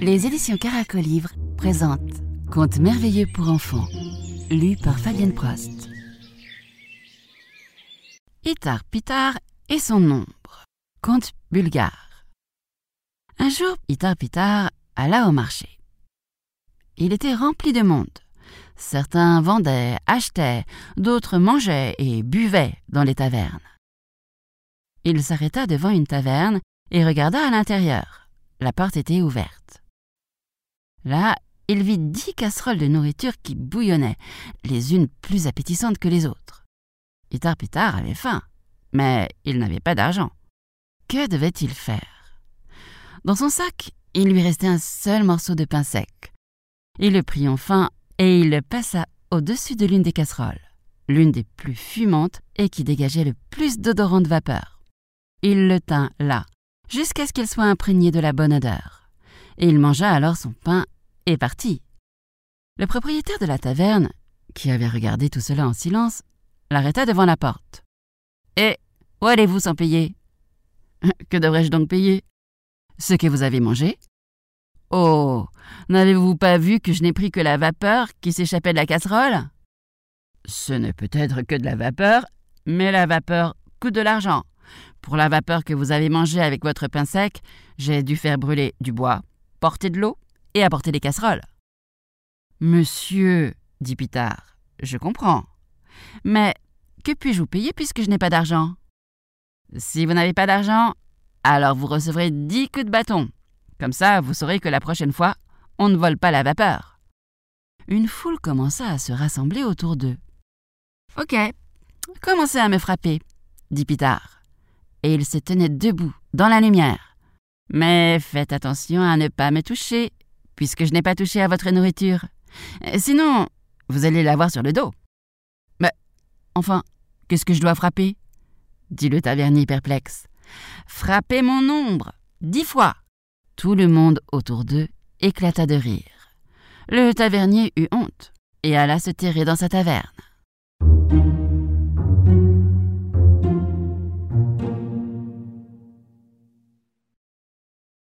Les éditions Caracolivre présentent Contes merveilleux pour enfants, lu par Fabienne Prost. Itar Pitar et son ombre. Conte bulgare. Un jour, Itar Pitar alla au marché. Il était rempli de monde. Certains vendaient, achetaient, d'autres mangeaient et buvaient dans les tavernes. Il s'arrêta devant une taverne et regarda à l'intérieur. La porte était ouverte. Là, il vit dix casseroles de nourriture qui bouillonnaient, les unes plus appétissantes que les autres. Itar Pitar avait faim, mais il n'avait pas d'argent. Que devait-il faire? Dans son sac, il lui restait un seul morceau de pain sec. Il le prit enfin et il le passa au-dessus de l'une des casseroles, l'une des plus fumantes et qui dégageait le plus d'odorante vapeur. Il le tint là, jusqu'à ce qu'il soit imprégné de la bonne odeur. Il mangea alors son pain et partit. Le propriétaire de la taverne, qui avait regardé tout cela en silence, l'arrêta devant la porte. Et où allez-vous sans payer Que devrais-je donc payer Ce que vous avez mangé Oh N'avez-vous pas vu que je n'ai pris que la vapeur qui s'échappait de la casserole Ce ne peut être que de la vapeur, mais la vapeur coûte de l'argent. Pour la vapeur que vous avez mangée avec votre pain sec, j'ai dû faire brûler du bois, porter de l'eau et apporter des casseroles. Monsieur, dit Pitard, je comprends. Mais que puis-je vous payer puisque je n'ai pas d'argent? Si vous n'avez pas d'argent, alors vous recevrez dix coups de bâton. Comme ça, vous saurez que la prochaine fois, on ne vole pas la vapeur. Une foule commença à se rassembler autour d'eux. Ok, commencez à me frapper, dit Pitard. Et il se tenait debout, dans la lumière. Mais faites attention à ne pas me toucher, puisque je n'ai pas touché à votre nourriture. Sinon, vous allez l'avoir sur le dos. Mais, enfin, qu'est-ce que je dois frapper? dit le tavernier perplexe. Frappez mon ombre, dix fois. Tout le monde autour d'eux éclata de rire. Le tavernier eut honte et alla se terrer dans sa taverne.